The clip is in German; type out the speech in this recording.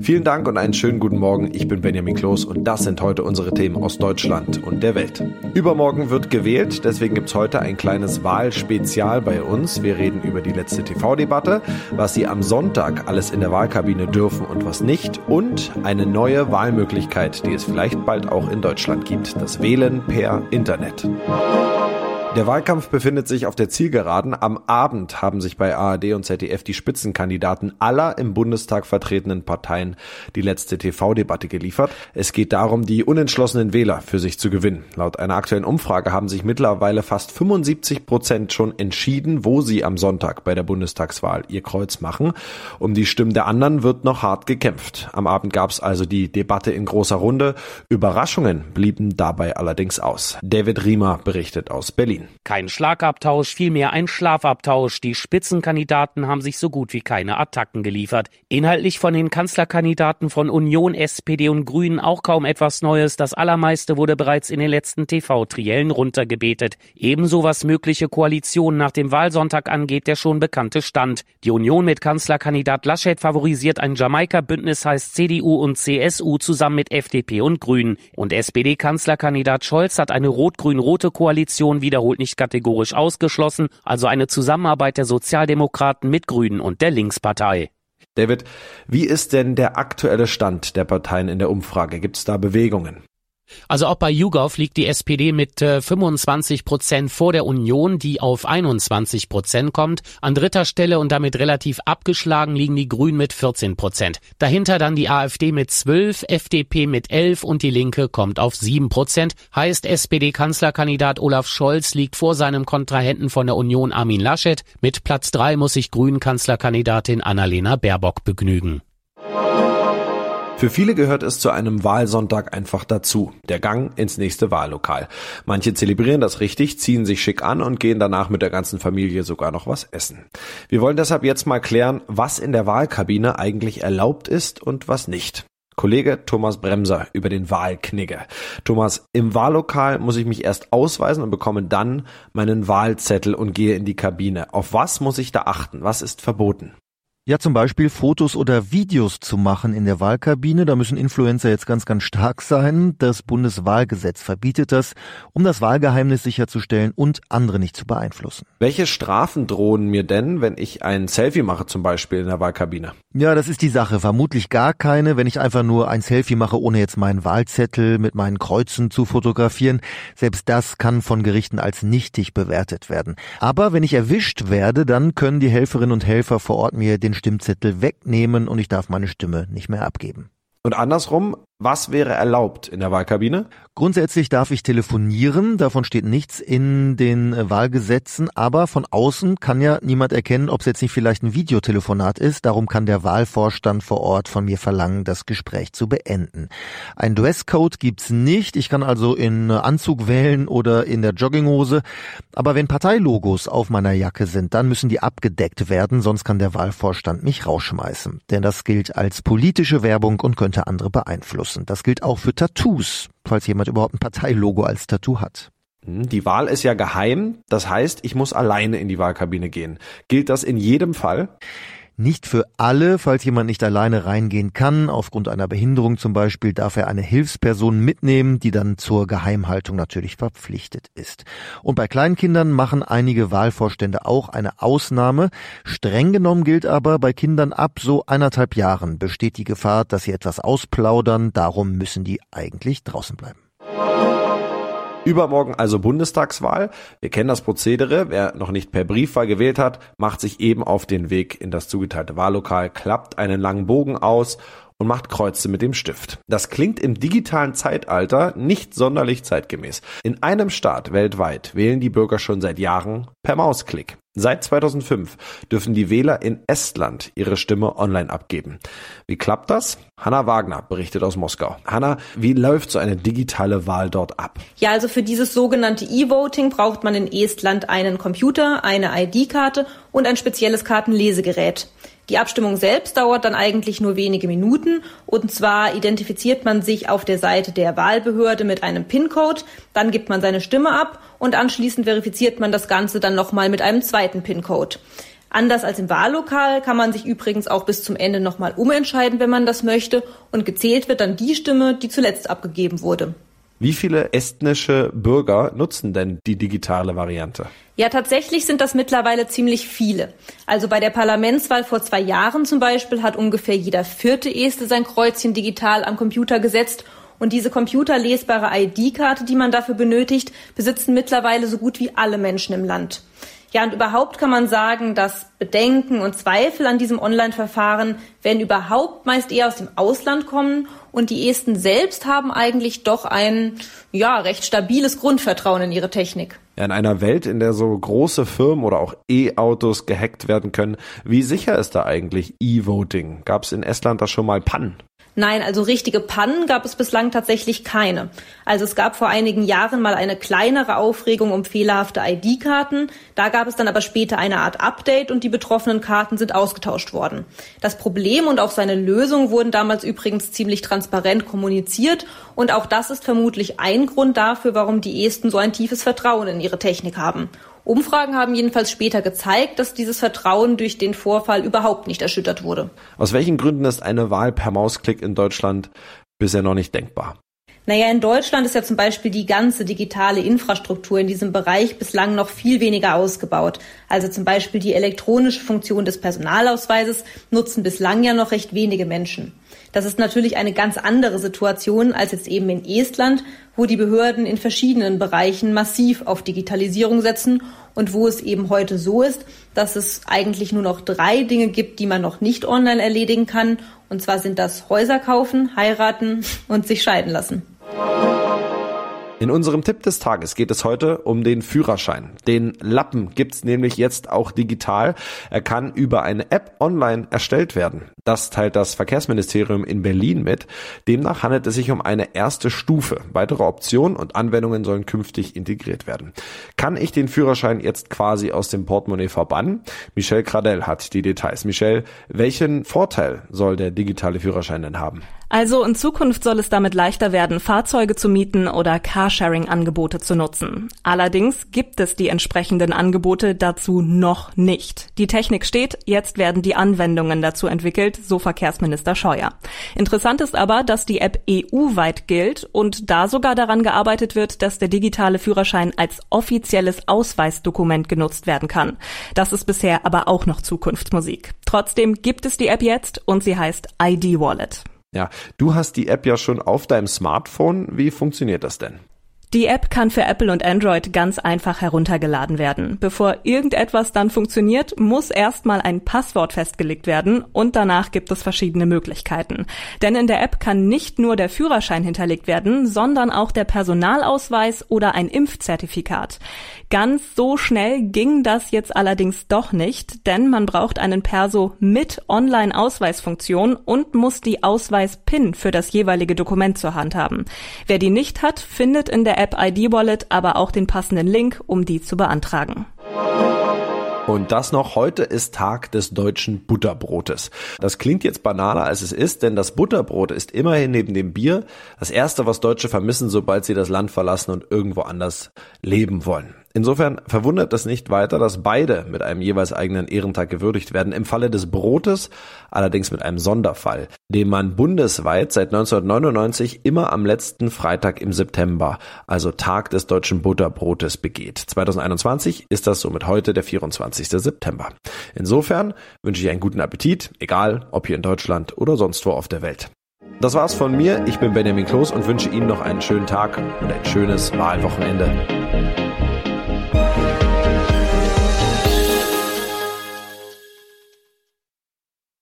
Vielen Dank und einen schönen guten Morgen. Ich bin Benjamin Kloß und das sind heute unsere Themen aus Deutschland und der Welt. Übermorgen wird gewählt, deswegen gibt's heute ein kleines Wahlspezial bei uns. Wir reden über die letzte TV-Debatte, was Sie am Sonntag alles in der Wahlkabine dürfen und was nicht und eine neue Wahlmöglichkeit, die es vielleicht bald auch in Deutschland gibt, das Wählen per Internet. Der Wahlkampf befindet sich auf der Zielgeraden. Am Abend haben sich bei ARD und ZDF die Spitzenkandidaten aller im Bundestag vertretenen Parteien die letzte TV-Debatte geliefert. Es geht darum, die unentschlossenen Wähler für sich zu gewinnen. Laut einer aktuellen Umfrage haben sich mittlerweile fast 75 Prozent schon entschieden, wo sie am Sonntag bei der Bundestagswahl ihr Kreuz machen. Um die Stimmen der anderen wird noch hart gekämpft. Am Abend gab es also die Debatte in großer Runde. Überraschungen blieben dabei allerdings aus. David Riemer berichtet aus Berlin. Kein Schlagabtausch, vielmehr ein Schlafabtausch. Die Spitzenkandidaten haben sich so gut wie keine Attacken geliefert. Inhaltlich von den Kanzlerkandidaten von Union, SPD und Grünen auch kaum etwas Neues. Das allermeiste wurde bereits in den letzten TV-Triellen runtergebetet. Ebenso was mögliche Koalitionen nach dem Wahlsonntag angeht, der schon bekannte Stand. Die Union mit Kanzlerkandidat Laschet favorisiert ein Jamaika-Bündnis, heißt CDU und CSU zusammen mit FDP und Grünen. Und SPD-Kanzlerkandidat Scholz hat eine rot-grün-rote Koalition wiederholt wiederholt nicht kategorisch ausgeschlossen, also eine Zusammenarbeit der Sozialdemokraten mit Grünen und der Linkspartei. David, wie ist denn der aktuelle Stand der Parteien in der Umfrage? Gibt es da Bewegungen? Also auch bei YouGov liegt die SPD mit äh, 25 Prozent vor der Union, die auf 21 Prozent kommt. An dritter Stelle und damit relativ abgeschlagen liegen die Grünen mit 14 Prozent. Dahinter dann die AfD mit 12, FDP mit 11 und die Linke kommt auf 7 Prozent. Heißt SPD-Kanzlerkandidat Olaf Scholz liegt vor seinem Kontrahenten von der Union Armin Laschet. Mit Platz 3 muss sich Grünen-Kanzlerkandidatin Annalena Baerbock begnügen. Für viele gehört es zu einem Wahlsonntag einfach dazu, der Gang ins nächste Wahllokal. Manche zelebrieren das richtig, ziehen sich schick an und gehen danach mit der ganzen Familie sogar noch was essen. Wir wollen deshalb jetzt mal klären, was in der Wahlkabine eigentlich erlaubt ist und was nicht. Kollege Thomas Bremser über den Wahlknigge. Thomas, im Wahllokal muss ich mich erst ausweisen und bekomme dann meinen Wahlzettel und gehe in die Kabine. Auf was muss ich da achten? Was ist verboten? Ja, zum Beispiel Fotos oder Videos zu machen in der Wahlkabine. Da müssen Influencer jetzt ganz, ganz stark sein. Das Bundeswahlgesetz verbietet das, um das Wahlgeheimnis sicherzustellen und andere nicht zu beeinflussen. Welche Strafen drohen mir denn, wenn ich ein Selfie mache, zum Beispiel in der Wahlkabine? Ja, das ist die Sache. Vermutlich gar keine, wenn ich einfach nur ein Selfie mache, ohne jetzt meinen Wahlzettel mit meinen Kreuzen zu fotografieren. Selbst das kann von Gerichten als nichtig bewertet werden. Aber wenn ich erwischt werde, dann können die Helferinnen und Helfer vor Ort mir den Stimmzettel wegnehmen und ich darf meine Stimme nicht mehr abgeben. Und andersrum, was wäre erlaubt in der Wahlkabine? Grundsätzlich darf ich telefonieren, davon steht nichts in den Wahlgesetzen, aber von außen kann ja niemand erkennen, ob es jetzt nicht vielleicht ein Videotelefonat ist. Darum kann der Wahlvorstand vor Ort von mir verlangen, das Gespräch zu beenden. Ein Dresscode gibt's nicht. Ich kann also in Anzug wählen oder in der Jogginghose. Aber wenn Parteilogos auf meiner Jacke sind, dann müssen die abgedeckt werden, sonst kann der Wahlvorstand mich rausschmeißen. Denn das gilt als politische Werbung und könnte andere beeinflussen beeinflussen. Das gilt auch für Tattoos, falls jemand überhaupt ein Parteilogo als Tattoo hat. Hm, die Wahl ist ja geheim, das heißt, ich muss alleine in die Wahlkabine gehen. Gilt das in jedem Fall? Nicht für alle, falls jemand nicht alleine reingehen kann, aufgrund einer Behinderung zum Beispiel, darf er eine Hilfsperson mitnehmen, die dann zur Geheimhaltung natürlich verpflichtet ist. Und bei Kleinkindern machen einige Wahlvorstände auch eine Ausnahme. Streng genommen gilt aber, bei Kindern ab so eineinhalb Jahren besteht die Gefahr, dass sie etwas ausplaudern, darum müssen die eigentlich draußen bleiben. Übermorgen also Bundestagswahl. Wir kennen das Prozedere. Wer noch nicht per Briefwahl gewählt hat, macht sich eben auf den Weg in das zugeteilte Wahllokal, klappt einen langen Bogen aus und macht Kreuze mit dem Stift. Das klingt im digitalen Zeitalter nicht sonderlich zeitgemäß. In einem Staat weltweit wählen die Bürger schon seit Jahren per Mausklick. Seit 2005 dürfen die Wähler in Estland ihre Stimme online abgeben. Wie klappt das? Hanna Wagner berichtet aus Moskau. Hanna, wie läuft so eine digitale Wahl dort ab? Ja, also für dieses sogenannte E-Voting braucht man in Estland einen Computer, eine ID-Karte und ein spezielles Kartenlesegerät. Die Abstimmung selbst dauert dann eigentlich nur wenige Minuten und zwar identifiziert man sich auf der Seite der Wahlbehörde mit einem PIN-Code, dann gibt man seine Stimme ab und anschließend verifiziert man das Ganze dann nochmal mit einem zweiten PIN-Code. Anders als im Wahllokal kann man sich übrigens auch bis zum Ende nochmal umentscheiden, wenn man das möchte. Und gezählt wird dann die Stimme, die zuletzt abgegeben wurde. Wie viele estnische Bürger nutzen denn die digitale Variante? Ja, tatsächlich sind das mittlerweile ziemlich viele. Also bei der Parlamentswahl vor zwei Jahren zum Beispiel hat ungefähr jeder vierte Este sein Kreuzchen digital am Computer gesetzt. Und diese computerlesbare ID-Karte, die man dafür benötigt, besitzen mittlerweile so gut wie alle Menschen im Land. Ja, und überhaupt kann man sagen, dass Bedenken und Zweifel an diesem Online-Verfahren, wenn überhaupt, meist eher aus dem Ausland kommen. Und die Esten selbst haben eigentlich doch ein, ja, recht stabiles Grundvertrauen in ihre Technik. Ja, in einer Welt, in der so große Firmen oder auch E-Autos gehackt werden können, wie sicher ist da eigentlich E-Voting? Gab es in Estland da schon mal Pannen? Nein, also richtige Pannen gab es bislang tatsächlich keine. Also es gab vor einigen Jahren mal eine kleinere Aufregung um fehlerhafte ID-Karten. Da gab es dann aber später eine Art Update und die betroffenen Karten sind ausgetauscht worden. Das Problem und auch seine Lösung wurden damals übrigens ziemlich transparent kommuniziert und auch das ist vermutlich ein Grund dafür, warum die Esten so ein tiefes Vertrauen in ihre Technik haben. Umfragen haben jedenfalls später gezeigt, dass dieses Vertrauen durch den Vorfall überhaupt nicht erschüttert wurde. Aus welchen Gründen ist eine Wahl per Mausklick in Deutschland bisher noch nicht denkbar? Naja, in Deutschland ist ja zum Beispiel die ganze digitale Infrastruktur in diesem Bereich bislang noch viel weniger ausgebaut. Also zum Beispiel die elektronische Funktion des Personalausweises nutzen bislang ja noch recht wenige Menschen. Das ist natürlich eine ganz andere Situation als jetzt eben in Estland, wo die Behörden in verschiedenen Bereichen massiv auf Digitalisierung setzen und wo es eben heute so ist, dass es eigentlich nur noch drei Dinge gibt, die man noch nicht online erledigen kann. Und zwar sind das Häuser kaufen, heiraten und sich scheiden lassen. In unserem Tipp des Tages geht es heute um den Führerschein. Den Lappen gibt's nämlich jetzt auch digital. Er kann über eine App online erstellt werden. Das teilt das Verkehrsministerium in Berlin mit. Demnach handelt es sich um eine erste Stufe. Weitere Optionen und Anwendungen sollen künftig integriert werden. Kann ich den Führerschein jetzt quasi aus dem Portemonnaie verbannen? Michelle Cradell hat die Details. Michelle, welchen Vorteil soll der digitale Führerschein denn haben? Also in Zukunft soll es damit leichter werden, Fahrzeuge zu mieten oder Carsharing-Angebote zu nutzen. Allerdings gibt es die entsprechenden Angebote dazu noch nicht. Die Technik steht, jetzt werden die Anwendungen dazu entwickelt, so Verkehrsminister Scheuer. Interessant ist aber, dass die App EU-weit gilt und da sogar daran gearbeitet wird, dass der digitale Führerschein als offizielles Ausweisdokument genutzt werden kann. Das ist bisher aber auch noch Zukunftsmusik. Trotzdem gibt es die App jetzt und sie heißt ID Wallet. Ja, du hast die App ja schon auf deinem Smartphone. Wie funktioniert das denn? Die App kann für Apple und Android ganz einfach heruntergeladen werden. Bevor irgendetwas dann funktioniert, muss erstmal ein Passwort festgelegt werden und danach gibt es verschiedene Möglichkeiten. Denn in der App kann nicht nur der Führerschein hinterlegt werden, sondern auch der Personalausweis oder ein Impfzertifikat. Ganz so schnell ging das jetzt allerdings doch nicht, denn man braucht einen Perso mit Online-Ausweisfunktion und muss die Ausweis-PIN für das jeweilige Dokument zur Hand haben. Wer die nicht hat, findet in der App ID Wallet aber auch den passenden Link, um die zu beantragen. Und das noch, heute ist Tag des deutschen Butterbrotes. Das klingt jetzt banaler als es ist, denn das Butterbrot ist immerhin neben dem Bier das erste, was Deutsche vermissen, sobald sie das Land verlassen und irgendwo anders leben wollen. Insofern verwundert es nicht weiter, dass beide mit einem jeweils eigenen Ehrentag gewürdigt werden. Im Falle des Brotes allerdings mit einem Sonderfall, den man bundesweit seit 1999 immer am letzten Freitag im September, also Tag des deutschen Butterbrotes, begeht. 2021 ist das somit heute der 24. September. Insofern wünsche ich einen guten Appetit, egal ob hier in Deutschland oder sonst wo auf der Welt. Das war's von mir. Ich bin Benjamin Kloß und wünsche Ihnen noch einen schönen Tag und ein schönes Wahlwochenende. Thank you.